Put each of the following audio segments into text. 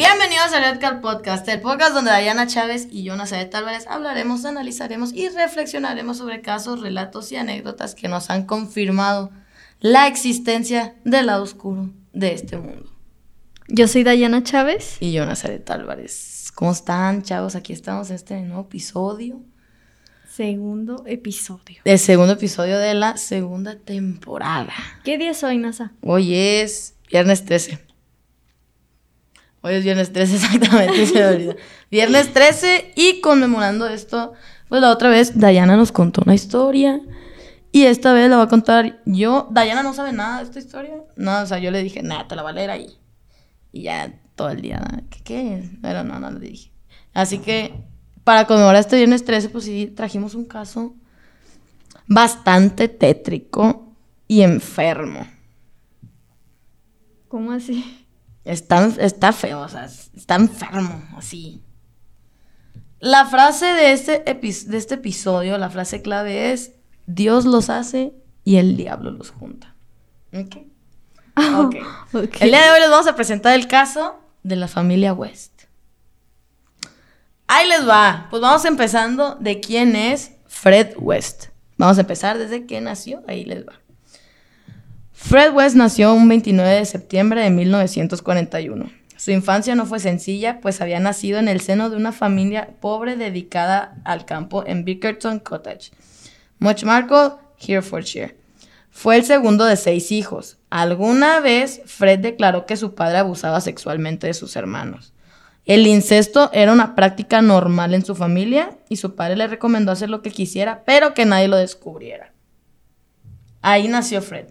Bienvenidos a Redcar Podcast, el podcast donde Dayana Chávez y yo, Nazaret Álvarez, hablaremos, analizaremos y reflexionaremos sobre casos, relatos y anécdotas que nos han confirmado la existencia del lado oscuro de este mundo. Yo soy Dayana Chávez. Y yo, Nazaret Álvarez. ¿Cómo están, chavos? Aquí estamos en este nuevo episodio. Segundo episodio. El segundo episodio de la segunda temporada. ¿Qué día es hoy, Nasa? Hoy es viernes 13. Hoy es viernes 13 exactamente, se me. Viernes 13 y conmemorando esto, pues la otra vez Dayana nos contó una historia y esta vez la va a contar yo. Dayana no sabe nada de esta historia. No, o sea, yo le dije, nada, te la voy a leer ahí. Y ya todo el día, ¿qué, qué? Pero no, no le dije. Así que para conmemorar este viernes 13, pues sí, trajimos un caso bastante tétrico y enfermo. ¿Cómo así? Está, está feo, o sea, está enfermo, así. La frase de este, de este episodio, la frase clave es, Dios los hace y el diablo los junta. ¿Ok? Oh, El día de hoy les vamos a presentar el caso de la familia West. Ahí les va. Pues vamos empezando de quién es Fred West. Vamos a empezar desde que nació. Ahí les va. Fred West nació un 29 de septiembre de 1941. Su infancia no fue sencilla, pues había nacido en el seno de una familia pobre dedicada al campo en Bickerton Cottage, Muchmarco, Herefordshire. Fue el segundo de seis hijos. Alguna vez Fred declaró que su padre abusaba sexualmente de sus hermanos. El incesto era una práctica normal en su familia y su padre le recomendó hacer lo que quisiera, pero que nadie lo descubriera. Ahí nació Fred.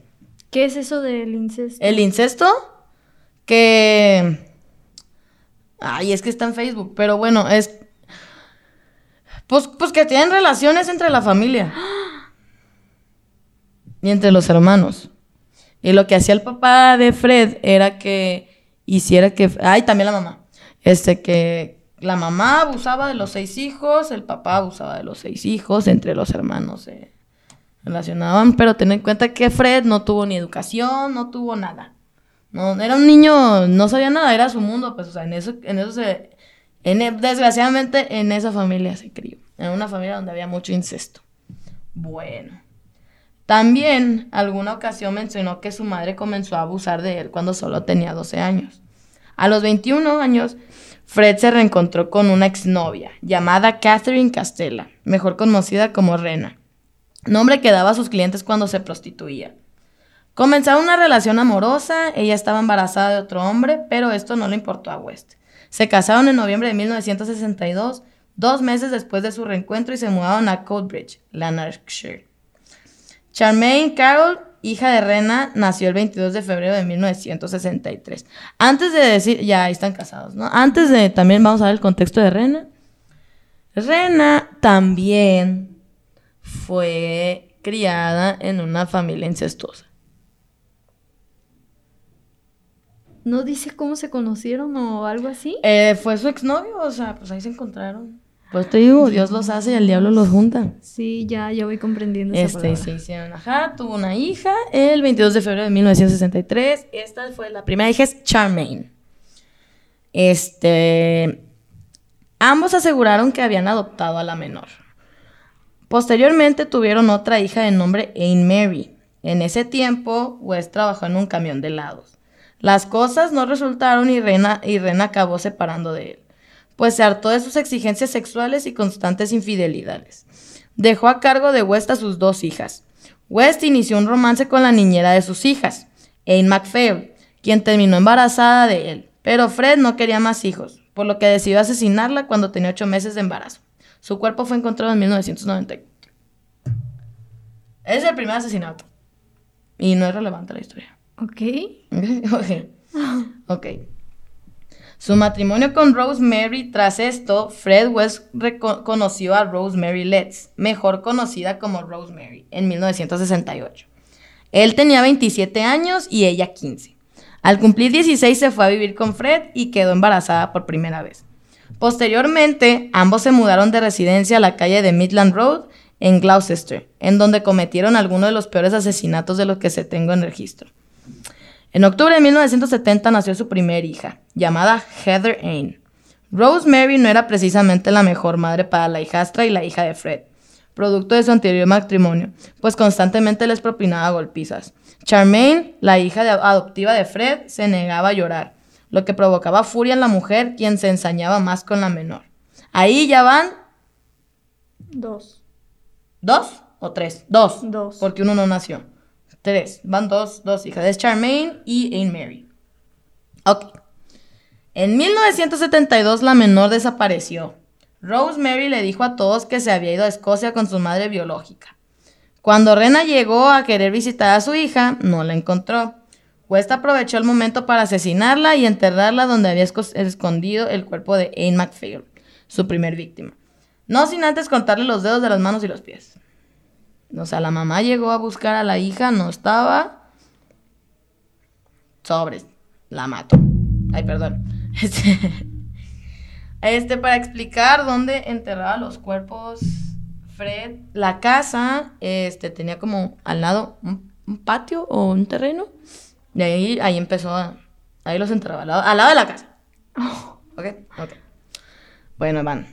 ¿Qué es eso del incesto? El incesto, que... Ay, es que está en Facebook, pero bueno, es... Pues, pues que tienen relaciones entre la familia. Y entre los hermanos. Y lo que hacía el papá de Fred era que hiciera que... Ay, también la mamá. Este, que la mamá abusaba de los seis hijos, el papá abusaba de los seis hijos, entre los hermanos se relacionaban, pero ten en cuenta que Fred no tuvo ni educación, no tuvo nada. No, era un niño, no sabía nada, era su mundo, pues, o sea, en eso, en eso se... En, desgraciadamente, en esa familia se crió. En una familia donde había mucho incesto. Bueno. También, alguna ocasión mencionó que su madre comenzó a abusar de él cuando solo tenía 12 años. A los 21 años, Fred se reencontró con una exnovia llamada Catherine Castella, mejor conocida como Rena, nombre que daba a sus clientes cuando se prostituía. Comenzaron una relación amorosa, ella estaba embarazada de otro hombre, pero esto no le importó a West. Se casaron en noviembre de 1962, dos meses después de su reencuentro, y se mudaron a Coatbridge, Lanarkshire. Charmaine Carroll hija de Rena, nació el 22 de febrero de 1963. Antes de decir, ya ahí están casados, ¿no? Antes de también vamos a ver el contexto de Rena. Rena también fue criada en una familia incestuosa. ¿No dice cómo se conocieron o algo así? Eh, fue su exnovio, o sea, pues ahí se encontraron. Pues te digo, Dios los hace y el diablo los junta. Sí, ya, ya voy comprendiendo este, se hicieron, ajá, tuvo una hija el 22 de febrero de 1963. Esta fue la primera hija, es Charmaine. Este, ambos aseguraron que habían adoptado a la menor. Posteriormente tuvieron otra hija de nombre Anne Mary. En ese tiempo, West trabajó en un camión de helados. Las cosas no resultaron y Rena, y Rena acabó separando de él pues se hartó de sus exigencias sexuales y constantes infidelidades. Dejó a cargo de West a sus dos hijas. West inició un romance con la niñera de sus hijas, Anne MacPhail, quien terminó embarazada de él. Pero Fred no quería más hijos, por lo que decidió asesinarla cuando tenía ocho meses de embarazo. Su cuerpo fue encontrado en 1994. Es el primer asesinato. Y no es relevante la historia. Ok. ok. Ok. Su matrimonio con Rosemary, tras esto, Fred West conoció a Rosemary Letts, mejor conocida como Rosemary, en 1968. Él tenía 27 años y ella 15. Al cumplir 16 se fue a vivir con Fred y quedó embarazada por primera vez. Posteriormente, ambos se mudaron de residencia a la calle de Midland Road en Gloucester, en donde cometieron algunos de los peores asesinatos de los que se tengo en registro. En octubre de 1970 nació su primer hija, llamada Heather Ain. Rosemary no era precisamente la mejor madre para la hijastra y la hija de Fred, producto de su anterior matrimonio, pues constantemente les propinaba golpizas. Charmaine, la hija adoptiva de Fred, se negaba a llorar, lo que provocaba furia en la mujer, quien se ensañaba más con la menor. Ahí ya van. Dos. ¿Dos o tres? Dos. Dos. Porque uno no nació. Tres. Van dos, dos hijas. Es Charmaine y Anne Mary. Ok. En 1972 la menor desapareció. Rosemary le dijo a todos que se había ido a Escocia con su madre biológica. Cuando Rena llegó a querer visitar a su hija, no la encontró. West aprovechó el momento para asesinarla y enterrarla donde había escondido el cuerpo de Anne McPhail, su primer víctima. No sin antes contarle los dedos de las manos y los pies. O sea, la mamá llegó a buscar a la hija, no estaba. Sobres, la mato. Ay, perdón. Este, este, para explicar dónde enterraba los cuerpos Fred, la casa, este, tenía como al lado un, patio o un terreno. Y ahí, ahí empezó a, ahí los enterraba, al lado, de la casa. Ok, ok. Bueno, van.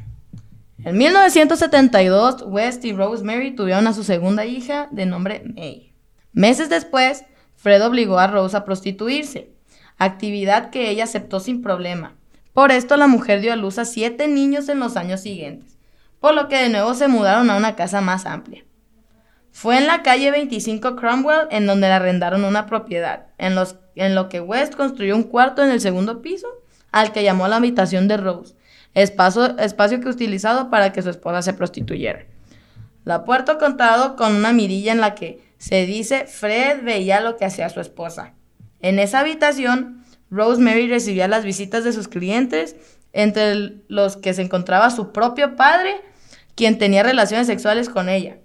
En 1972, West y Rosemary tuvieron a su segunda hija de nombre May. Meses después, Fred obligó a Rose a prostituirse actividad que ella aceptó sin problema. Por esto la mujer dio a luz a siete niños en los años siguientes, por lo que de nuevo se mudaron a una casa más amplia. Fue en la calle 25 Cromwell en donde le arrendaron una propiedad, en, los, en lo que West construyó un cuarto en el segundo piso, al que llamó la habitación de Rose, espacio, espacio que utilizado para que su esposa se prostituyera. La puerta contado con una mirilla en la que se dice Fred veía lo que hacía su esposa. En esa habitación, Rosemary recibía las visitas de sus clientes, entre los que se encontraba su propio padre, quien tenía relaciones sexuales con ella.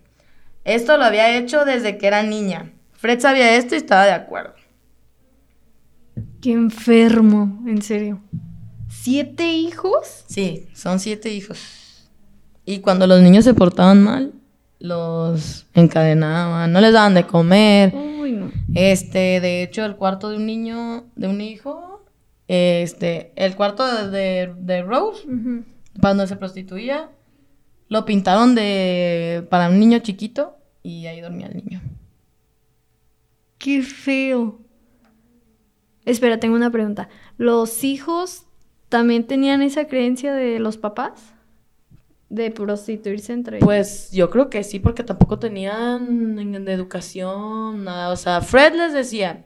Esto lo había hecho desde que era niña. Fred sabía esto y estaba de acuerdo. Qué enfermo, en serio. ¿Siete hijos? Sí, son siete hijos. Y cuando los niños se portaban mal, los encadenaban, no les daban de comer. Este, de hecho, el cuarto de un niño, de un hijo, este, el cuarto de, de, Rose, cuando se prostituía, lo pintaron de para un niño chiquito y ahí dormía el niño. Qué feo. Espera, tengo una pregunta. ¿Los hijos también tenían esa creencia de los papás? de prostituirse entre ellos? Pues yo creo que sí, porque tampoco tenían de educación, nada. O sea, Fred les decía,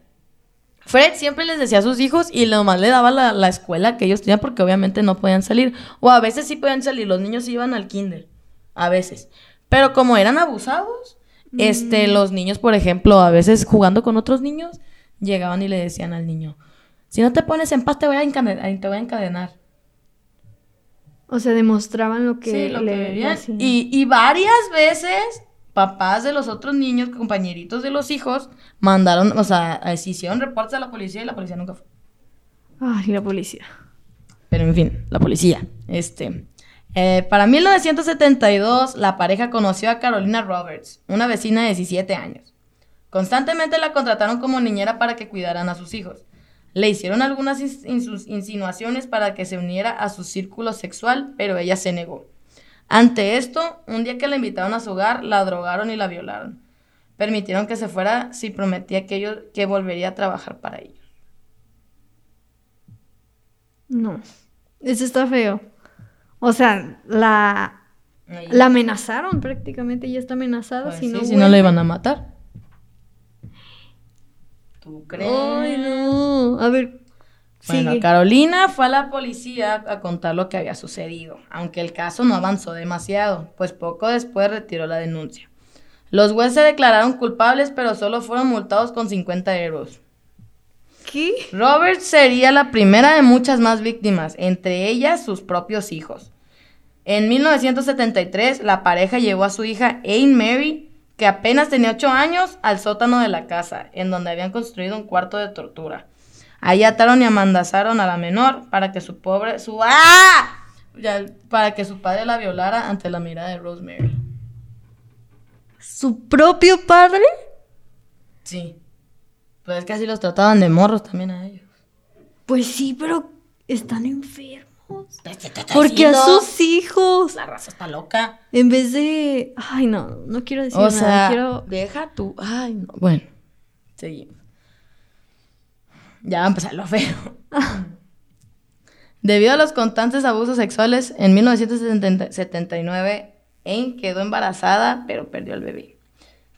Fred siempre les decía a sus hijos y nomás le daba la, escuela que ellos tenían porque obviamente no podían salir. O a veces sí podían salir, los niños iban al kinder, a veces. Pero como eran abusados, este, mm. los niños, por ejemplo, a veces jugando con otros niños, llegaban y le decían al niño, si no te pones en paz te voy a te voy a encadenar. O sea, demostraban lo que, sí, lo que y, y varias veces papás de los otros niños, compañeritos de los hijos, mandaron, o sea, hicieron reportes a la policía y la policía nunca fue. Ay, la policía. Pero en fin, la policía. Este. Eh, para 1972, la pareja conoció a Carolina Roberts, una vecina de 17 años. Constantemente la contrataron como niñera para que cuidaran a sus hijos. Le hicieron algunas insinuaciones para que se uniera a su círculo sexual, pero ella se negó. Ante esto, un día que la invitaron a su hogar, la drogaron y la violaron. Permitieron que se fuera si prometía que, ellos, que volvería a trabajar para ellos. No, eso está feo. O sea, la, la amenazaron prácticamente, ya está amenazada. Pues si, no si no la iban a matar. ¿Tú crees? Ay, no. A ver. Bueno, Carolina fue a la policía a contar lo que había sucedido, aunque el caso no avanzó demasiado, pues poco después retiró la denuncia. Los jueces se declararon culpables, pero solo fueron multados con 50 euros. ¿Qué? Robert sería la primera de muchas más víctimas, entre ellas sus propios hijos. En 1973, la pareja llevó a su hija Anne Mary que apenas tenía ocho años, al sótano de la casa, en donde habían construido un cuarto de tortura. Ahí ataron y amandazaron a la menor para que su pobre, su ¡ah! para que su padre la violara ante la mirada de Rosemary. ¿Su propio padre? Sí. Pues es que así los trataban de morros también a ellos. Pues sí, pero están enfermos. Pues, ¿Qué te está Porque a sus hijos, La raza está loca. en vez de... Ay, no, no quiero decir O nada. sea, Quiero... deja tú. Ay, no. Bueno, seguimos. Ya va a empezar lo feo. Debido a los constantes abusos sexuales, en 1979, Anne quedó embarazada, pero perdió al bebé.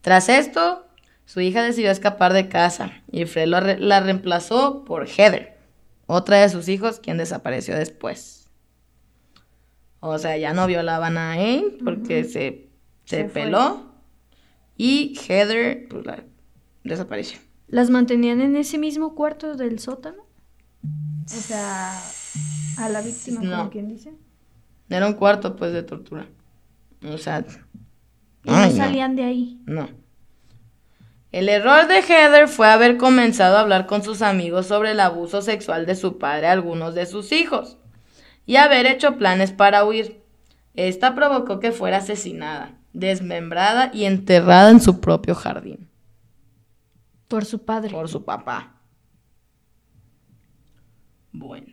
Tras esto, su hija decidió escapar de casa y Fred la reemplazó por Heather, otra de sus hijos, quien desapareció después. O sea, ya no violaban a Anne porque se, se, Se fue. peló y Heather pues, la- desapareció. ¿Las mantenían en ese mismo cuarto del sótano? O sea, a la víctima, No. como quien dice. Era un cuarto, pues, de tortura. O sea, Y no. salían de ahí. no. El error de Heather fue haber comenzado a hablar con sus amigos sobre el abuso sexual de su padre a algunos de sus hijos y haber hecho planes para huir. Esta provocó que fuera asesinada, desmembrada y enterrada en su propio jardín Por su padre. por su papá. Bueno.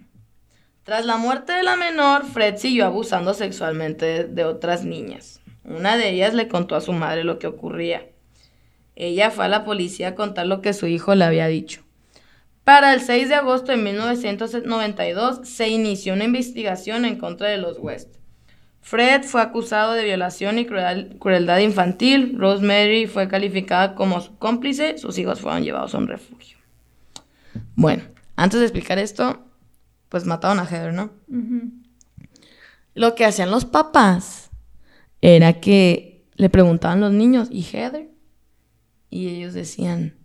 Tras la muerte de la menor, Fred siguió abusando sexualmente de, de otras niñas. Una de ellas le contó a su madre lo que ocurría. Ella fue a la policía a contar lo que su hijo le había dicho. Para el 6 de agosto de 1992 se inició una investigación en contra de los West. Fred fue acusado de violación y cruel- crueldad infantil. Rosemary fue calificada como su cómplice. Sus hijos fueron llevados a un refugio. Bueno, antes de explicar esto, pues mataron a Heather, ¿no? Lo que hacían los papás era que le preguntaban los niños, ¿y Heather? Y ellos decían,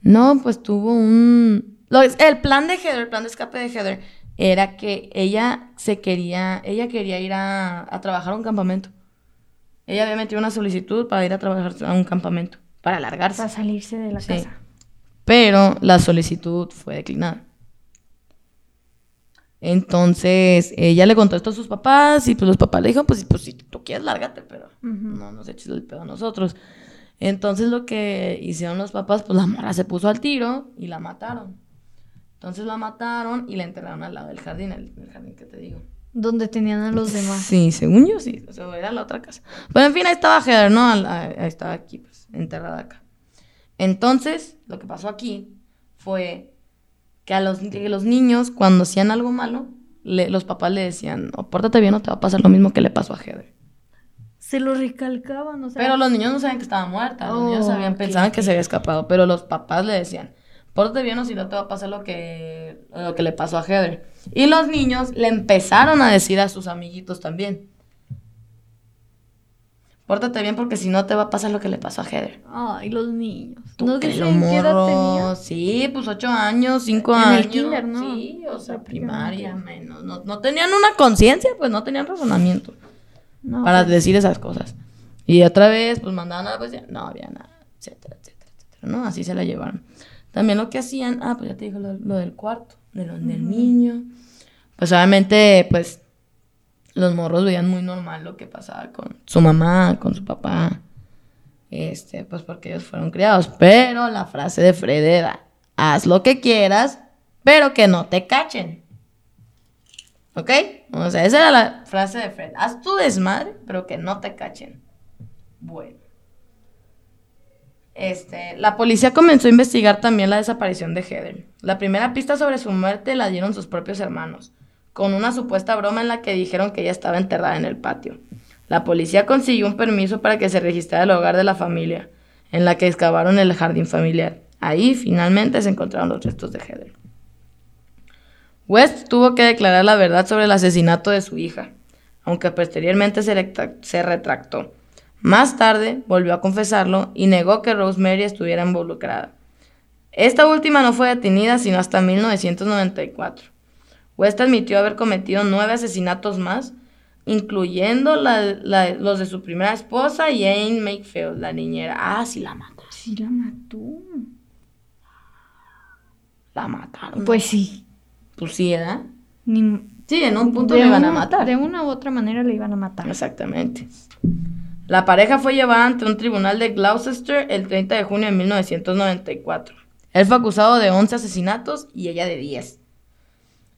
no, pues tuvo un... el plan de Heather, el plan de escape de Heather, era que ella se quería, ella quería ir a, a trabajar a un campamento. Ella había metido una solicitud para ir a trabajar a un campamento, para alargarse. Para salirse de la Sí. casa. Pero la solicitud fue declinada. Entonces, ella le contó esto a sus papás y pues los papás le dijeron, pues, pues si tú quieres, lárgate, pero no nos eches el pedo a nosotros. Entonces, lo que hicieron los papás, pues la morra se puso al tiro y la mataron. Entonces la mataron y la enterraron al lado del jardín, el, el jardín que te digo. Donde tenían a los demás. Sí, según yo sí, o sea, era la otra casa. Pero en fin, ahí estaba Heather, ¿no? Ahí ahí estaba aquí, pues, enterrada acá. Entonces, lo que pasó aquí fue que a los, que los niños, cuando hacían algo malo, le- los papás le decían, o pórtate bien o te va a pasar lo mismo que le pasó a Heather. Se lo recalcaban, o sea. Pero los niños no sabían que estaba muerta, los Oh, niños sabían, ok, pensaban que se había escapado, pero los papás le decían, pórtate bien o si no te va a pasar lo que, lo que le pasó a Heather. Y los niños le empezaron a decir a sus amiguitos también, pórtate bien porque si no te va a pasar lo que le pasó a Heather. Ay, los niños. ¿Tú ¿No qué edad tenía? Sí, pues ocho años, cinco En el años. kinder, ¿no? Sí, o sea, primaria, menos. No, no tenían una conciencia, pues no tenían razonamiento No, para pues, decir esas cosas. Y otra vez, pues mandaban a la policía, no había nada, etcétera, etcétera, etcétera, ¿no? Así se la llevaron. También lo que hacían, ah, pues ya te digo lo, lo del cuarto, de lo del niño. Pues obviamente, pues los morros veían muy normal lo que pasaba con su mamá, con su papá. Este, pues porque ellos fueron criados. Pero la frase de Fred era, haz lo que quieras, pero que no te cachen. ¿Ok? O sea, esa era la frase de Fred. Haz tu desmadre, pero que no te cachen. Bueno. Este, la policía comenzó a investigar también la desaparición de Heather. La primera pista sobre su muerte la dieron sus propios hermanos, con una supuesta broma en la que dijeron que ella estaba enterrada en el patio. La policía consiguió un permiso para que se registrara el hogar de la familia, en la que excavaron el jardín familiar. Ahí finalmente se encontraron los restos de Heather. West tuvo que declarar la verdad sobre el asesinato de su hija, aunque posteriormente se, retra- se retractó. Más tarde volvió a confesarlo y negó que Rosemary estuviera involucrada. Esta última no fue detenida sino hasta 1994. West admitió haber cometido nueve asesinatos más, incluyendo la- la- los de su primera esposa, Jane Makefield, la niñera. Ah, sí, la mataron. Sí la mató. La mataron. Pues sí. Sí, ¿verdad? Ni- Sí, en un punto le iban a matar. De una u otra manera le iban a matar. Exactamente. La pareja fue llevada ante un tribunal de Gloucester el 30 de junio de 1994. Él fue acusado de 11 asesinatos y ella de 10.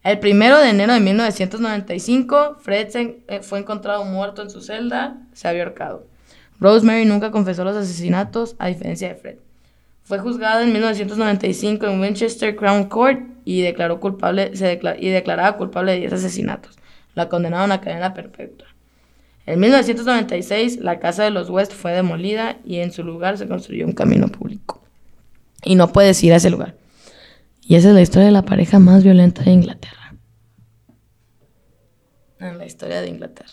El primero de enero de 1995, Fred se- eh, fue encontrado muerto en su celda, se había ahorcado. Rosemary nunca confesó los asesinatos, a diferencia de Fred. Fue juzgada en 1995 en Winchester Crown Court y declaró culpable, se decla- y declarada culpable de 10 asesinatos. La condenaron a cadena perpetua. En 1996, la casa de los West fue demolida y en su lugar se construyó un camino público. Y no puedes ir a ese lugar. Y esa es la historia de la pareja más violenta de Inglaterra. En la historia de Inglaterra.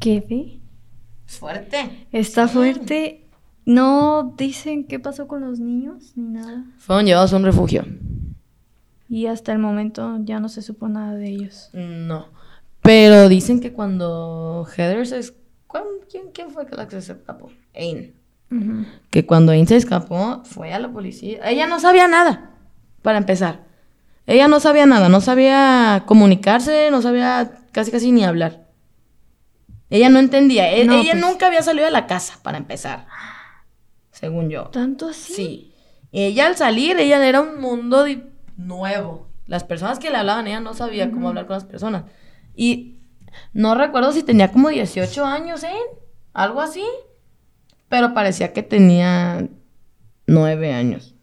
¿Qué ve? Es fuerte. Está fuerte. No dicen qué pasó con los niños ni nada. Fueron llevados a un refugio. Y hasta el momento ya no se supo nada de ellos. No. Pero dicen que cuando Heather se... es- ¿cuán- ¿Quién, quién fue la que se escapó? Ain. Que cuando Ain se escapó, fue a la policía. Ella no sabía nada, para empezar. Ella no sabía nada, no sabía comunicarse, no sabía casi casi ni hablar. Ella no entendía. E- No, ella pues. nunca había salido de la casa, para empezar. Según yo. ¿Tanto así? Sí. Ella al salir, ella era un mundo nuevo. Las personas que le hablaban, ella no sabía cómo hablar con las personas. Y no recuerdo si tenía como 18 años, ¿eh? Algo así. Pero parecía que tenía 9 años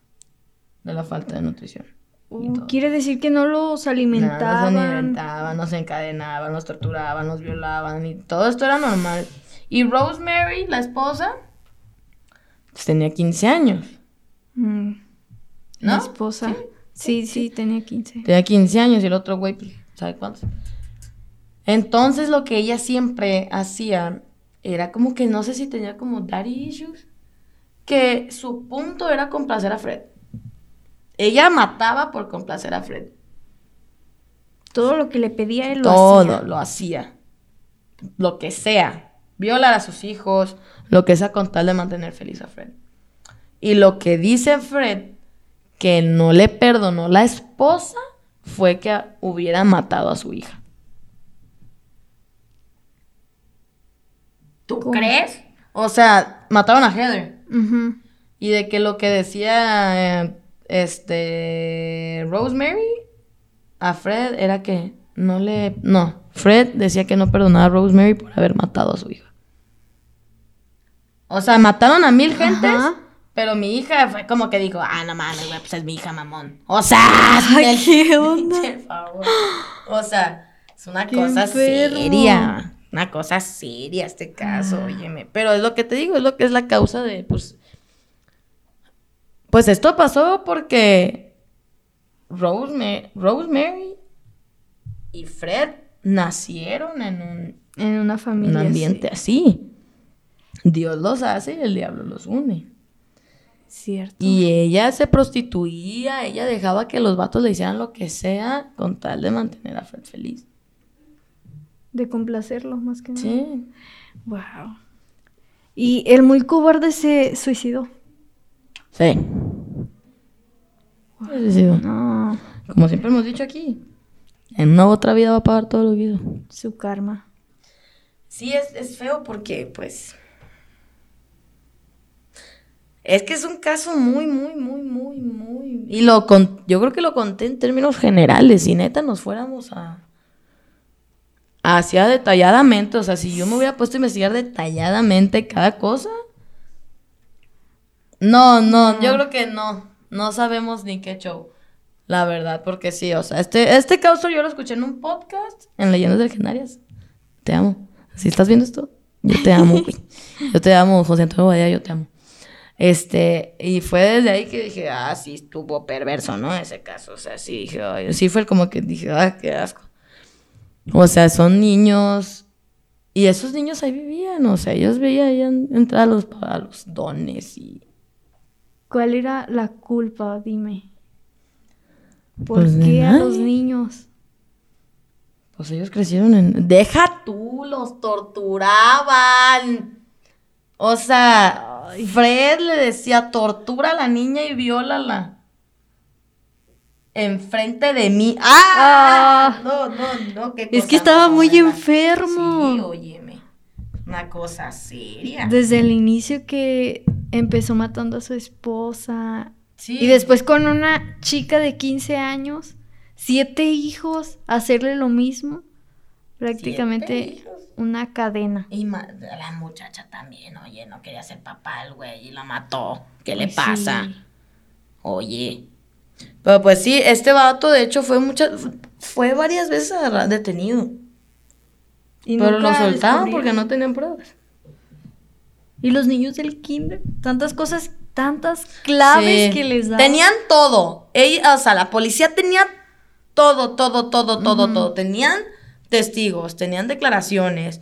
de la falta de nutrición. Uh. Quiere decir que no los alimentaban. Nos alimentaban, nos encadenaban, nos torturaban, nos violaban y todo esto era normal. Y Rosemary, la esposa, pues tenía 15 años. Mm. ¿No? esposa. Sí, sí, tenía 15. Tenía 15 años y el otro güey, pues, ¿sabe cuántos? Entonces lo que ella siempre hacía era como que no sé si tenía como daddy issues, que su punto era complacer a Fred. Ella mataba por complacer a Fred. Todo lo que le pedía él lo Todo hacía. lo hacía. Lo que sea. Violar a sus hijos, lo que sea con tal de mantener feliz a Fred. Y lo que dice Fred, que no le perdonó la esposa, fue que hubiera matado a su hija. ¿Tú ¿Cómo? crees? O sea, mataron a Heather. Y de que lo que decía eh, este Rosemary a Fred era que no le no, Fred decía que no perdonaba a Rosemary por haber matado a su hija. O sea, mataron a mil gentes, Ajá. Pero mi hija fue como que dijo, "Ah, no mames, güey, pues es mi hija, mamón." O sea, Ay, ¿qué onda? por favor. O sea, es una Qué cosa enfermo. seria. Una cosa seria este caso, Ah. óyeme. Pero es lo que te digo, es lo que es la causa de, pues. Pues esto pasó porque Rosemary, Rosemary y Fred nacieron en un, En una un familia. ambiente así. Dios los hace y el diablo los une. Cierto. Y ella se prostituía, ella dejaba que los vatos le hicieran lo que sea con tal de mantener a Fred feliz. De complacerlo, más que nada. Sí. Wow. Y el muy cobarde se suicidó. Sí. Sí, sí. No. Como siempre hemos dicho aquí, en una otra vida va a pagar todo lo que hizo. Su karma. Sí, es, es feo porque, pues. Es que es un caso muy, muy, muy, muy, muy. Y lo con, yo creo que lo conté en términos generales. Si neta nos fuéramos a. Hacia detalladamente. O sea, si yo me hubiera puesto a investigar detalladamente cada cosa. No, no, yo creo que no. No sabemos ni qué show. La verdad, porque sí, o sea, este, este caso yo lo escuché en un podcast en Leyendas Legendarias. Te amo. Si estás viendo esto, yo te amo, güey. Yo te amo, José Antonio Badía, yo te amo. Este, y fue desde ahí que dije, ah, sí, estuvo perverso, ¿no? Ese caso, o sea, sí, dije, ay, sí fue como que dije, ah, qué asco. O sea, son niños, y esos niños ahí vivían, o sea, ellos veían entrar a los, a los dones y... ¿Cuál era la culpa? Dime. ¿Por Pues de qué a los niños? Pues ellos crecieron en... Deja tú, los torturaban. O sea, Fred le decía, tortura a la niña y viólala. Enfrente de mí. ¡Ah! Ah. No, no, no. qué Es cosa que estaba muy enfermo. Sí, óyeme. Una cosa seria. Desde el inicio que empezó matando a su esposa. Sí. Y después con una chica de 15 años, siete hijos, hacerle lo mismo. Prácticamente. Una cadena. Y la muchacha también, oye, no quería ser papá el güey y la mató. ¿Qué le pasa? sí. Oye. Pero pues sí, este vato de hecho fue muchas, fue varias veces detenido. Y pero lo soltaban porque no tenían pruebas. Y los niños del kinder, tantas cosas, tantas claves Sí. que les dan. Tenían todo. Ella, o sea, la policía tenía todo, todo, todo, todo, todo. Tenían testigos, tenían declaraciones,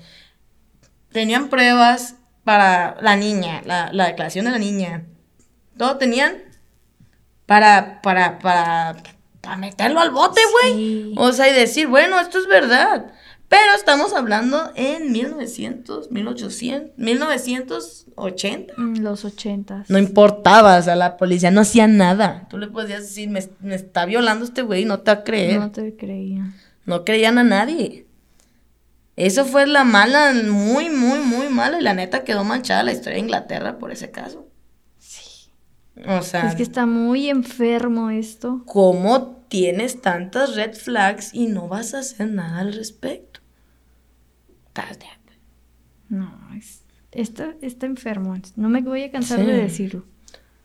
tenían pruebas para la niña, la, la declaración de la niña. Todo tenían para, para, para, para meterlo al bote, güey. Sí. O sea, y decir, bueno, esto es verdad. Pero estamos hablando en 1900, 1800, 1980. Mm, Los ochentas. No importaba, o sea, la policía no hacía nada. Tú le podías decir, me, me está violando este güey, no te va a creer. No. te creía. Creían a nadie. Eso fue la mala, muy, muy, muy mala. Y la neta quedó manchada la historia de Inglaterra por ese caso. Sí. O sea, Es que está muy enfermo esto. ¿cómo tienes tantas red flags y no vas a hacer nada al respecto? No, es, está, está enfermo. No me voy a cansar Sí. de decirlo.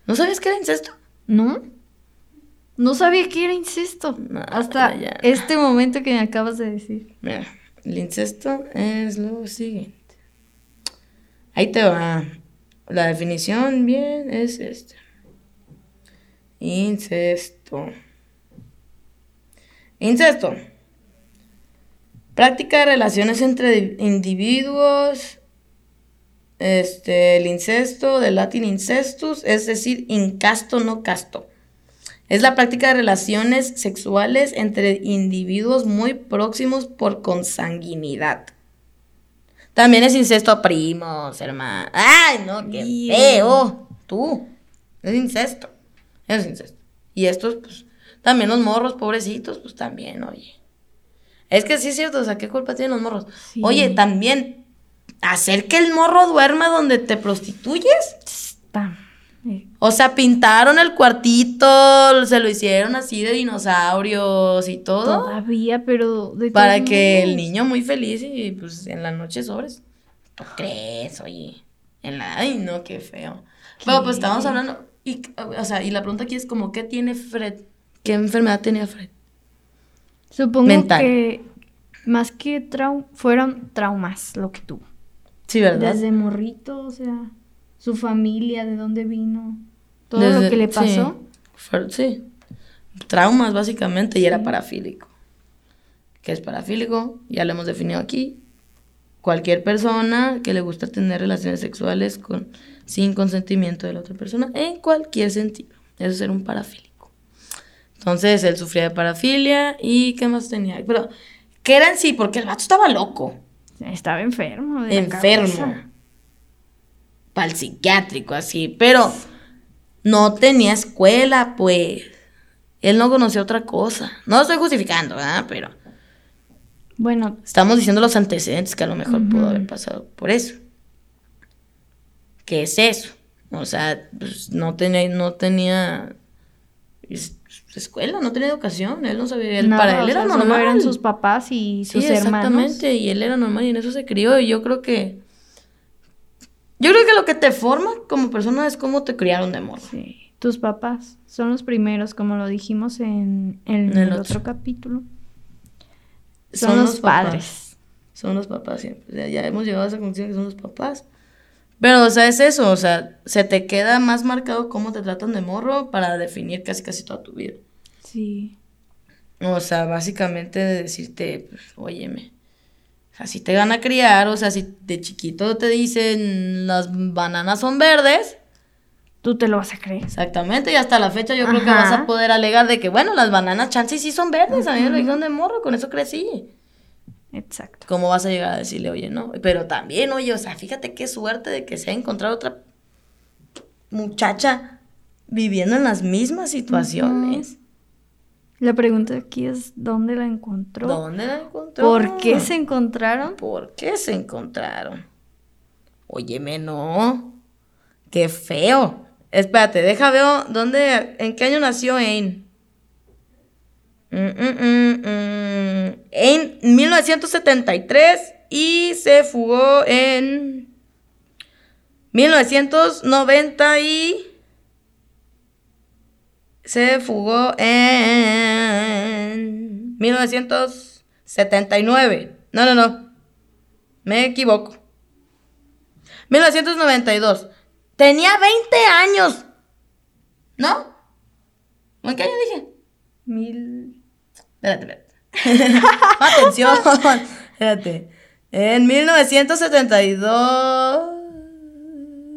¿No sabías que era incesto? ¿No? No sabía que era incesto. No, hasta ya. este momento que me acabas de decir. Mira, el incesto es lo siguiente. Ahí te va. La definición bien es esta. Incesto. Incesto. Práctica de relaciones entre individuos. Este, el incesto, del latín incestus, es decir, incasto, no casto. Es la práctica de relaciones sexuales entre individuos muy próximos por consanguinidad. También es incesto a primos, hermano. ¡Ay, no! ¡Qué feo! Tú. Es incesto. Es incesto. Y estos, pues, también los morros, pobrecitos, pues también, oye. Es que sí es cierto, o sea, ¿qué culpa tienen los morros? Sí. Oye, también, hacer que el morro duerma donde te prostituyes. Está. O sea, pintaron el cuartito, se lo hicieron así de dinosaurios y todo. Todavía, pero de Para que el niño muy feliz y pues en la noche sobres. ¿Tú crees, oye? En la... Ay, no, qué feo. Pero pues estamos ¿Qué? hablando... Y, o sea, y la pregunta aquí es como, ¿qué tiene Fred? ¿Qué enfermedad tenía Fred? Supongo mental. que más que trau fueron traumas lo que tuvo. Sí, ¿verdad? Desde morrito, o sea, su familia, de dónde vino, todo Desde- lo que le sí. pasó. Fue- Sí. Traumas, básicamente, y era Sí. parafílico. ¿Qué es parafílico? Ya lo hemos definido aquí. Cualquier persona que le gusta tener relaciones sexuales con, sin consentimiento de la otra persona, en cualquier sentido. Eso es ser un parafílico. Entonces, él sufría de parafilia y ¿qué más tenía? Pero, ¿qué era en sí? Porque el vato estaba loco. Estaba enfermo. de enfermo. Para el psiquiátrico, así. Pero no tenía escuela, pues. Él no conocía otra cosa. No lo estoy justificando, ¿verdad? Pero Bueno, estamos diciendo los antecedentes que a lo mejor pudo haber pasado por eso. ¿Qué es eso? O sea, pues, no tenía, no tenía es- escuela, no tenía educación. Él no sabía. Él, nada, para él era sea, solo normal. eran sus papás y Sí, sus hermanos. exactamente, y él era normal y en eso se crió y yo creo que yo creo que lo que te forma como persona es cómo te criaron de morro. Sí. Tus papás son los primeros, como lo dijimos en, en En el otro. otro capítulo. Son, los, padres. Son los papás siempre. O sea, ya hemos llegado a esa conclusión que son los papás. Pero, o sea, es eso, o sea, se te queda más marcado cómo te tratan de morro para definir casi casi toda tu vida. Sí. O sea, básicamente de decirte, pues, óyeme, así te van a criar, o sea, si de chiquito te dicen las bananas son verdes, Tú te lo vas a creer. Exactamente, y hasta la fecha yo creo que vas a poder alegar de que, bueno, las bananas chances sí son verdes, a mí me lo dijeron de morro, con eso crecí. Exacto. ¿Cómo vas a llegar a decirle, oye, no? Pero también, oye, o sea, fíjate qué suerte de que se ha encontrado otra muchacha viviendo en las mismas situaciones. La pregunta aquí es ¿dónde la encontró? ¿Dónde la encontró? ¿Por qué se encontraron? ¿Por qué se encontraron? Óyeme, no. Qué feo. Espérate, deja veo dónde, en qué año nació Ain. Mm, mm, mm, mm. En 1973 y se fugó en 1990 y se fugó en 1979. No, no, no. Me equivoco. 1992. Tenía 20 años. ¿No? ¿En qué año dije? Mil. Espérate, espérate. Atención. espérate. En 1972.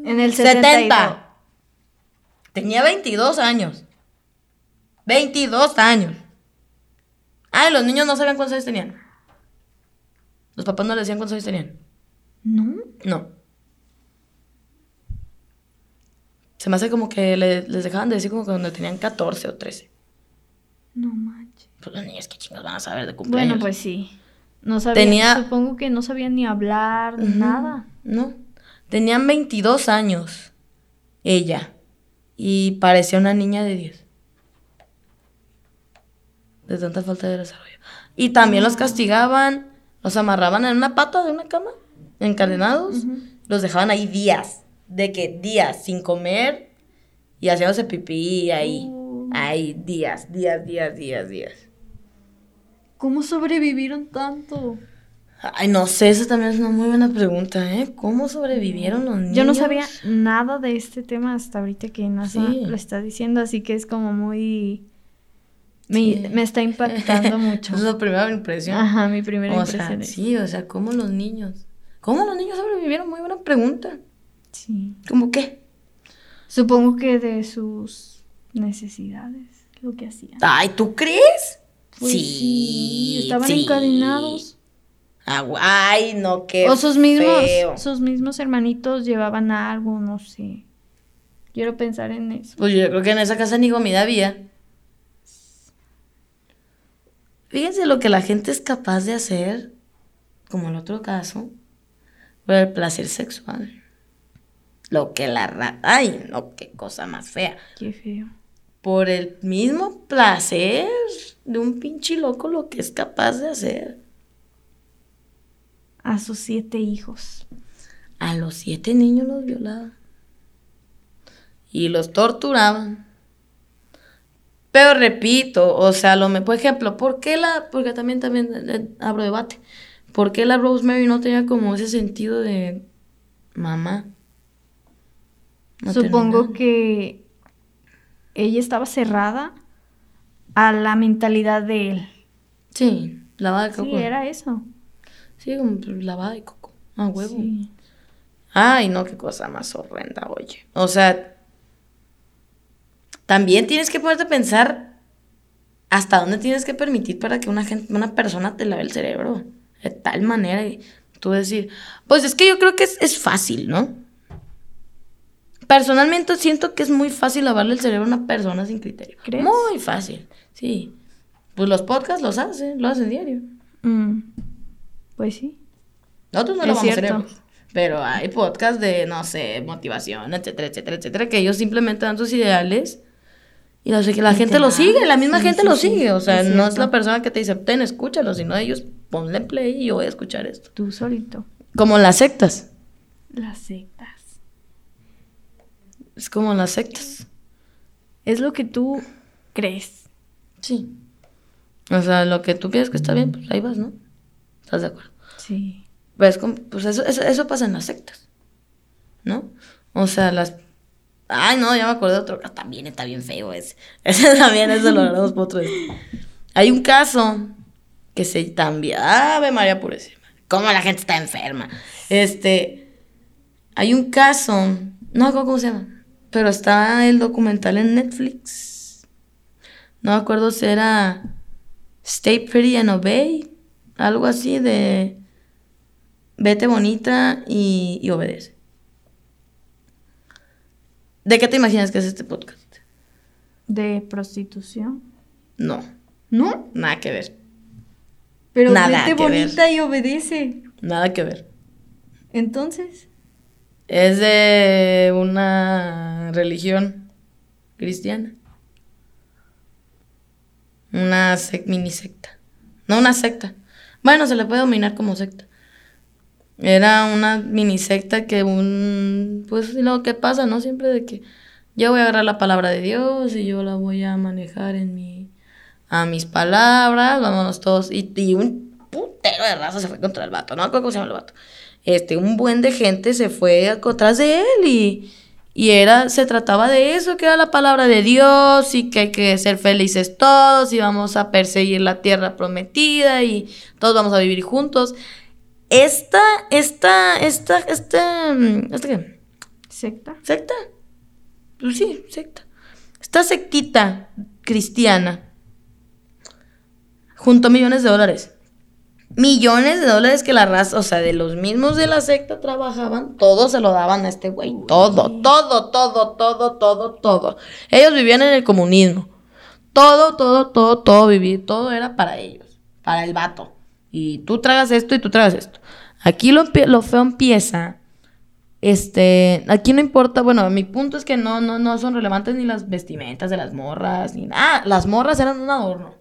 En el 70. 70. Tenía 22 años. 22 años. Ay, los niños no sabían cuántos años tenían. Los papás no le decían cuántos años tenían. ¿No? No. Se me hace como que le- les dejaban de decir como que cuando tenían 14 o 13. No manches. Pues los niños, ¿qué chingos van a saber de cumpleaños? Bueno, pues sí. No sabía. Tenía- Supongo que no sabía ni hablar, Ujú. nada. No. Tenían 22 años. Ella. Y parecía una niña de 10. De tanta falta de desarrollo. Y también los castigaban. Los amarraban en una pata de una cama. Encadenados. Los dejaban ahí días. De que días sin comer. Y haciéndose pipí ahí. Uh. Ahí, días, días, días, días, días. ¿Cómo sobrevivieron tanto? Ay, no sé, esa también es una muy buena pregunta, ¿eh? ¿Cómo sobrevivieron los niños? Yo no sabía nada de este tema hasta ahorita que NASA Sí. lo está diciendo, así que es como muy... Me, Sí. me está impactando mucho. Esa es la primera impresión. Ajá, mi primera o impresión sea, es- sí, o sea, ¿cómo los niños? ¿Cómo los niños sobrevivieron? Muy buena pregunta. Sí. ¿Cómo qué? Supongo que de sus necesidades, lo que hacían. Ay, ¿tú crees? Pues sí, estaban encadenados. Ah, gu- ay, no, qué o sus mismos, feo. sus mismos hermanitos llevaban algo, no sé. Quiero pensar en eso. Pues yo creo que en esa casa ni comida había. Fíjense lo que la gente es capaz de hacer, como el otro caso, por el placer sexual. Lo que la ra... Ay, no, qué cosa más fea. Qué feo. Por el mismo placer de un pinche loco lo que es capaz de hacer. A sus siete hijos. A los siete niños los violaban. Y los torturaban. Pero repito, o sea, lo me, por ejemplo, ¿por qué la, porque también, también eh, abro debate, ¿por qué la Rosemary no tenía como ese sentido de mamá? No Supongo que ella estaba cerrada a la mentalidad de él. Sí, lavada de coco. Sí, era eso. Sí, como lavada de coco. A huevo. Sí. Ay, no, qué cosa más horrenda, oye. O sea, también tienes que ponerte a pensar hasta dónde tienes que permitir para que una gente, una persona te lave el cerebro. De tal manera y tú decir, pues es que yo creo que es, es fácil, ¿no? Personalmente siento que es muy fácil lavarle el cerebro a una persona sin criterio. ¿Crees? Muy fácil, sí. Pues los podcasts los hacen, lo hacen diario. Mm, Pues sí. Nosotros no Es lavamos cierto. cerebros. Pero hay podcasts de, no sé, motivación, etcétera, etcétera, etcétera, que ellos simplemente dan sus ideales y no sé, que la gente te lo sigue, la misma Sí, gente sí, lo sí, sigue. O sea, no es la persona que te dice, ten, escúchalo, sino ellos, ponle play y yo voy a escuchar esto. Tú solito. Como las sectas. Las sectas. Es como las sectas. Es lo que tú crees. Sí. O sea, lo que tú piensas que está bien, pues ahí vas, ¿no? ¿Estás de acuerdo? Sí. Pues, pues eso, eso, eso pasa en las sectas, ¿no? O sea, las... Ay, no, ya me acordé de otro. También está bien feo ese. Ese también, eso lo hablamos por otro día. Hay un caso que se también... Ave María Purísima. Cómo la gente está enferma. Este... Hay un caso... No me acuerdo cómo se llama. Pero está el documental en Netflix. No me acuerdo si era... Stay Pretty and Obey. Algo así de... Vete bonita y obedece. ¿De qué te imaginas que es este podcast? De prostitución. No, ¿No? nada que ver. Pero Nada vete que ver. bonita y obedece. Nada que ver. Entonces. Es de una una religión cristiana. Una mini secta. No una secta. Bueno, se le puede dominar como secta. Era una mini secta que un... Pues lo que pasa, ¿no? Siempre de que yo voy a agarrar la palabra de Dios y yo la voy a manejar en mi... A mis palabras, vámonos todos. Y, y un putero de raza se fue contra el vato, ¿no? ¿Cómo se llama el vato? Este, un buen de gente se fue atrás de él y y era, se trataba de eso, que era la palabra de Dios y que hay que ser felices todos y vamos a perseguir la tierra prometida y todos vamos a vivir juntos. Esta, esta, esta, esta, ¿esta qué? ¿Secta? ¿Secta? Pues sí, secta. Esta sectita cristiana junto a millones de dólares millones de dólares que la raza, o sea, de los mismos de la secta trabajaban, todo se lo daban a este güey. Todo, todo, todo, todo, todo, todo. Ellos vivían en el comunismo. Todo, todo, todo, todo vivir, todo era para ellos, para el vato. Y tú tragas esto y tú tragas esto. Aquí lo, lo feo empieza. Este, aquí no importa, bueno, mi punto es que no, no, no son relevantes ni las vestimentas de las morras, ni nada. Las morras eran un adorno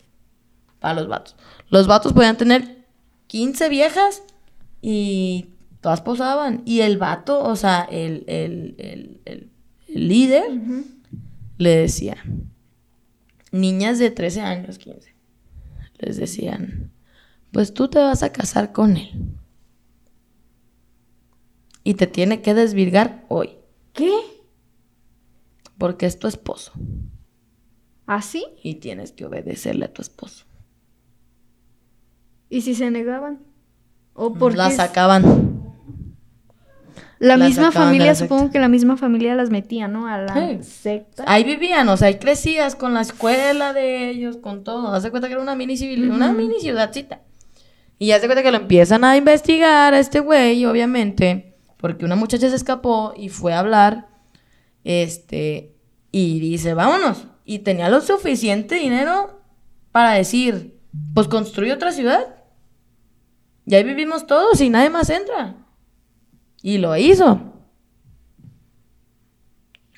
para los vatos. Los vatos podían tener 15 viejas y todas posaban. Y el vato, o sea, el, líder, le decía, niñas de 13 años, 15, les decían, pues tú te vas a casar con él. Y te tiene que desvirgar hoy. ¿Qué? Porque es tu esposo. ¿Así? ¿Ah, y tienes que obedecerle a tu esposo. ¿Y si se negaban? ¿O por Las sacaban. La misma familia, supongo que la misma familia las metía, ¿no? A la secta. Ahí vivían, o sea, ahí crecías con la escuela de ellos, con todo. Haz de cuenta que era una mini, civil, una mini ciudadcita. Y ya se cuenta que lo empiezan a investigar a este güey, obviamente, porque una muchacha se escapó y fue a hablar. Este, y dice, vámonos. Y tenía lo suficiente dinero para decir, pues construye otra ciudad. Y ahí vivimos todos y nadie más entra. Y lo hizo.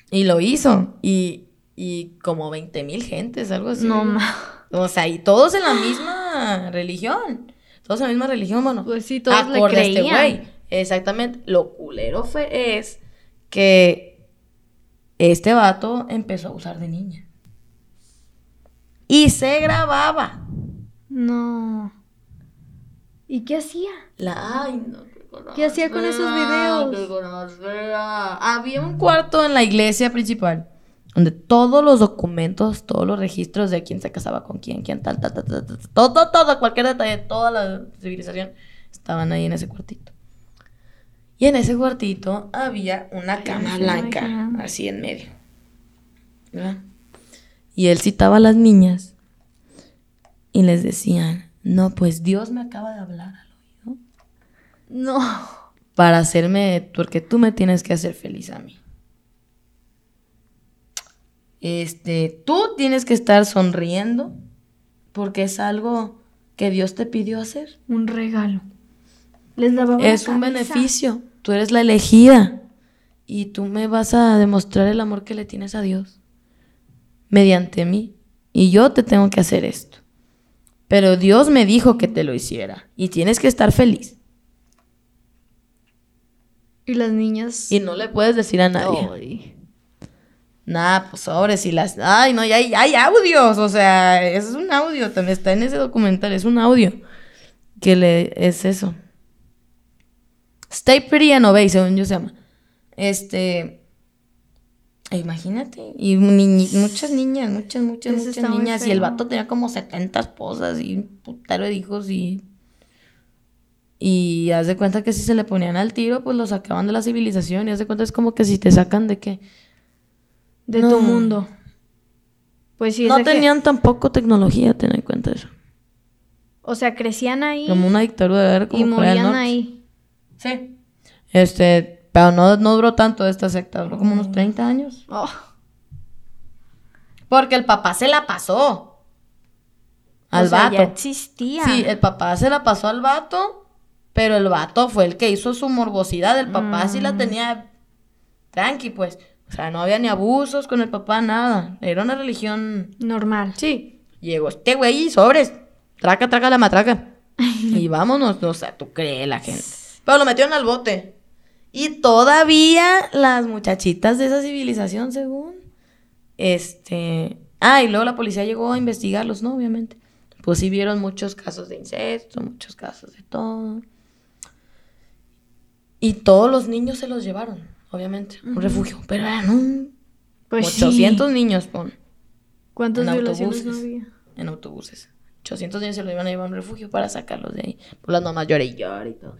Y lo hizo. Y, y como 20 mil gentes, algo así. No más. O sea, y todos en la misma religión. Todos en la misma religión, bueno. Pues sí, todos le este creían. Este güey. Exactamente. Lo culero fue es que este vato empezó a usar de niña. Y se grababa. No. ¿Y qué hacía? La, ay, no, qué, hacía con esos videos? Había un cuarto en la iglesia principal donde todos los documentos, todos los registros de quién se casaba con quién, quién tal, tal, tal, tal, tal todo, todo, cualquier detalle, toda la civilización estaban ahí en ese cuartito. Y en ese cuartito había una cama blanca, así en medio. ¿verdad? Y él citaba a las niñas y les decían, no, pues Dios me acaba de hablar al oído. No. Para hacerme, porque tú me tienes que hacer feliz a mí. Este, tú tienes que estar sonriendo porque es algo que Dios te pidió hacer. Un regalo. Les es un beneficio. Tú eres la elegida y tú me vas a demostrar el amor que le tienes a Dios mediante mí. Y yo te tengo que hacer esto. Pero Dios me dijo que te lo hiciera y tienes que estar feliz. Y las niñas. Y no le puedes decir a nadie. Nada, pues sobres y las. Ay, no, ya hay, hay audios. O sea, es un audio. También está en ese documental. Es un audio. Que le. Es eso. Stay Pretty and Obey, según yo se llama. Este. Imagínate. Y muchas niñas, muchas, muchas, muchas niñas. Y el vato tenía como 70 esposas y un putero de hijos y. Y haz de cuenta que si se le ponían al tiro, pues lo sacaban de la civilización. Y haz de cuenta es como que si te sacan de qué. De tu mundo. Pues sí. No tenían tampoco tecnología, ten en cuenta eso. O sea, crecían ahí. Como una dictadura, como Y morían ahí. Sí. Este, pero no, no duró tanto esta secta, duró como unos 30 años. Oh. Porque el papá se la pasó. Al vato. Ya existía. Sí, el papá se la pasó al vato, pero el vato fue el que hizo su morbosidad. El papá sí la mm. tenía tranqui, pues. O sea, no había ni abusos con el papá, nada. Era una religión. Normal. Sí. Llegó este güey y sobres. Traca, traca la matraca. y vámonos. O sea, tú crees la gente. Pero lo metieron al bote. Y todavía las muchachitas de esa civilización, según. Este. Ah, y luego la policía llegó a investigarlos, ¿no? Obviamente. Pues sí vieron muchos casos de incesto, muchos casos de todo. Y todos los niños se los llevaron, obviamente, un refugio. Pero eran un... Pues 800 sí. niños, pon. ¿Cuántas en violaciones no autobuses. había? En autobuses. 800 niños se los iban a llevar a un refugio para sacarlos de ahí. Por las mamás lloré y lloré y todo.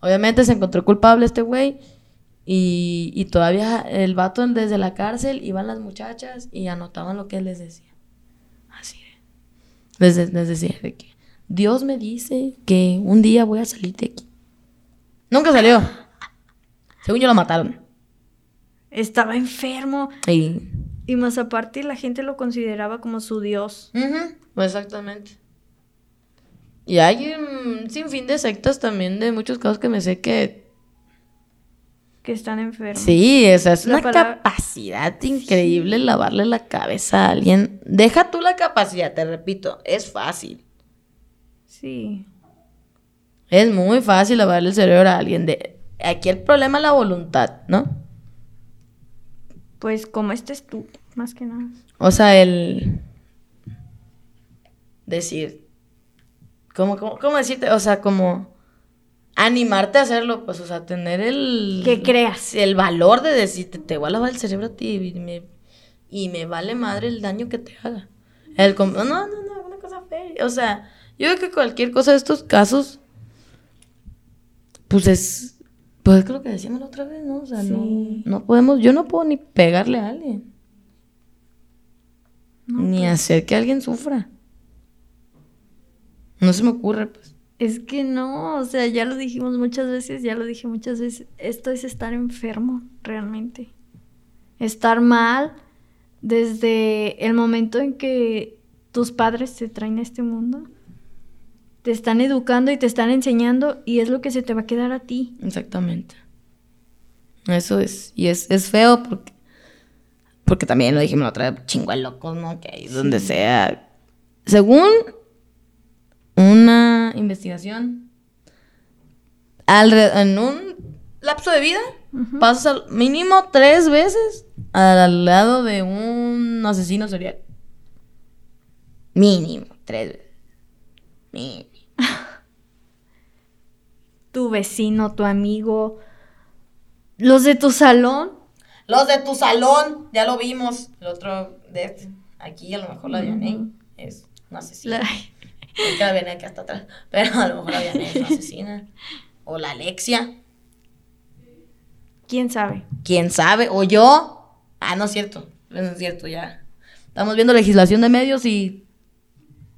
Obviamente se encontró culpable este güey. Y, y todavía el vato desde la cárcel iban las muchachas y anotaban lo que él les decía. Así de. Les, les decía de que Dios me dice que un día voy a salir de aquí. Nunca salió. Según yo lo mataron. Estaba enfermo. Y. Y más aparte, la gente lo consideraba como su dios. Exactamente. Y hay un sinfín de sectas también de muchos casos que me sé que Que están enfermos. Sí, esa es La una palabra- capacidad increíble lavarle la cabeza a alguien. Deja tú la capacidad, te repito, es fácil. Sí. Es muy fácil lavarle el cerebro a alguien. De... Aquí el problema es la voluntad, ¿no? Pues como estés tú, más que nada. O sea, el decir, ¿cómo, cómo, cómo decirte? O sea, como animarte a hacerlo, pues, o sea, tener el... Que creas. El valor de decirte, te voy a lavar el cerebro a ti y me, y me vale madre el daño que te haga. El no, no, no, una cosa fea. O sea, yo creo que cualquier cosa de estos casos, pues es... Pues es lo que decíamos la otra vez, ¿no? O sea, Sí. no, no podemos, yo no puedo ni pegarle a alguien. ni hacer que alguien sufra. No se me ocurre, pues. Es que no, o sea, ya lo dijimos muchas veces, ya lo dije muchas veces. Esto es estar enfermo, realmente. Estar mal desde el momento en que tus padres te traen a este mundo. Te están educando y te están enseñando y es lo que se te va a quedar a ti. Exactamente. Eso es. Y es, es feo porque. Porque también lo dijimos la otra vez, chingo de locos, ¿no? Que ahí donde sea. Según una investigación, en un lapso de vida, pasas al mínimo tres veces al lado de un asesino serial. Mínimo, tres veces. Mínimo. Tu vecino, tu amigo, los de tu salón. Los de tu salón, ya lo vimos. El otro de este. Aquí a lo mejor la Vianey es una asesina. La- la Vianey hasta atrás. Pero a lo mejor la Vianey es una asesina. O la Alexia. ¿Quién sabe? ¿Quién sabe? O yo. Ah, no es cierto. No es cierto, ya. Estamos viendo legislación de medios y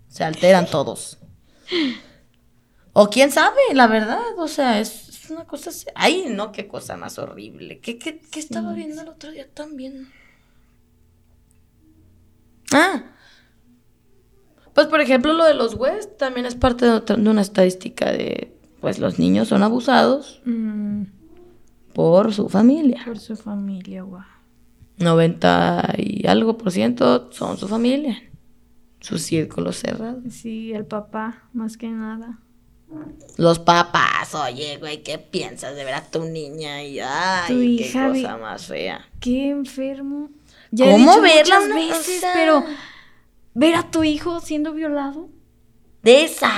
se alteran todos. O quién sabe, la verdad. O sea, es, es una cosa. Ay, no, qué cosa más horrible. ¿Qué, qué, qué estaba viendo el otro día también? Ah. Pues, por ejemplo, lo de los West también es parte de, otra- de una estadística de. Pues los niños son abusados Mm, por su familia. por su familia, guau. 90 y algo por ciento son su familia. Su círculo cerrado. Sí, el papá, más que nada. Los papás, oye, güey, ¿qué piensas de ver a tu niña? Y ay, Tu qué hija cosa más fea. Qué enfermo. Ya he ¿Cómo dicho verla muchas veces, cosa? pero ver a tu hijo siendo violado. De esa.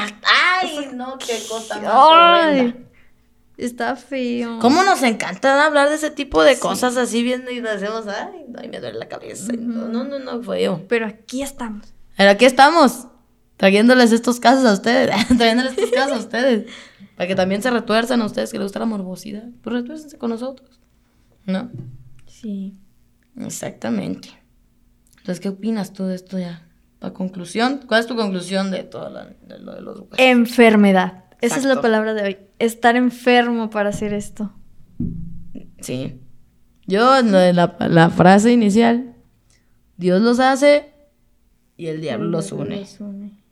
Ay, no, qué cosa más Ay, está feo. ¿Cómo nos encanta hablar de ese tipo de cosas así viendo y hacemos, ay, ay, me duele la cabeza. todo. No, no, no, feo. Pero aquí estamos. Pero aquí estamos, trayéndoles estos casos a ustedes, trayéndoles estos casos a ustedes, para que también se retuerzan a ustedes que les gusta la morbosidad. Pues retuércense con nosotros, ¿no? Sí. Exactamente. Entonces, ¿qué opinas tú de esto ya? La conclusión, ¿cuál es tu conclusión de todo de lo de los huesos? Enfermedad. Esa es la palabra de hoy. Estar enfermo para hacer esto. Sí. Yo, la, la frase inicial, Dios los hace y el diablo los une. Los une.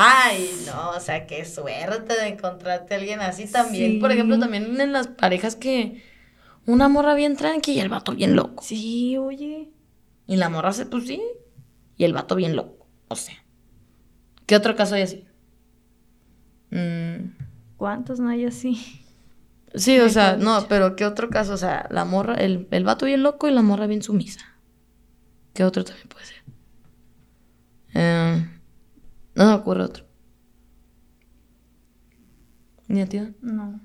Ay, no, o sea, qué suerte de encontrarte a alguien así también. Sí. Por ejemplo, también en las parejas que Una morra bien tranqui y el vato bien loco. Sí, oye. Y la morra se, pues sí. Y el vato bien loco. O sea. ¿Qué otro caso hay así? Mm, ¿Cuántos no hay así? sí, o sea, no, pero ¿qué otro caso? O sea, la morra, el, el vato bien loco y la morra bien sumisa. ¿Qué otro también puede ser? Eh, no me ocurre otro. ¿Ni a ti? No.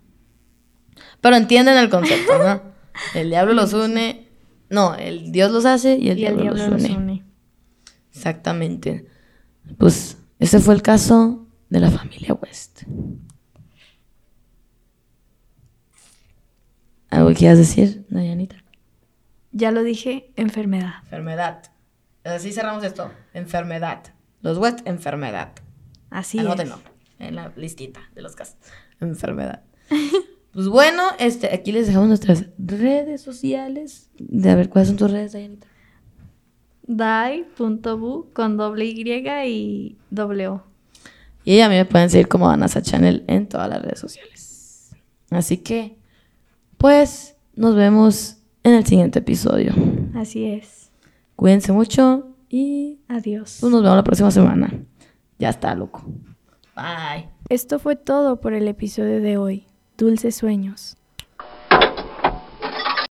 Pero entienden el concepto, ¿no? El diablo los une. No, el Dios los hace y el, Y el diablo, diablo los los une. une. Exactamente. Pues ese fue el caso de la familia West. ¿Algo que quieras decir, Dayanita? Ya lo dije, enfermedad. Enfermedad. Así cerramos esto. Enfermedad. Los West, enfermedad. Así Anótenlo es. en la listita de los casos. Enfermedad. pues bueno, este, aquí les dejamos nuestras redes sociales. De a ver, ¿cuáles son tus redes, Dayanita? Dai.bu con doble Y y doble O. Y a mí me pueden seguir como Danasa Channel en todas las redes sociales. Así que, pues, nos vemos en el siguiente episodio. Así es. Cuídense mucho y Adiós. pues, nos vemos la próxima semana. Ya está, loco. Bye. Esto fue todo por el episodio de hoy. Dulces sueños.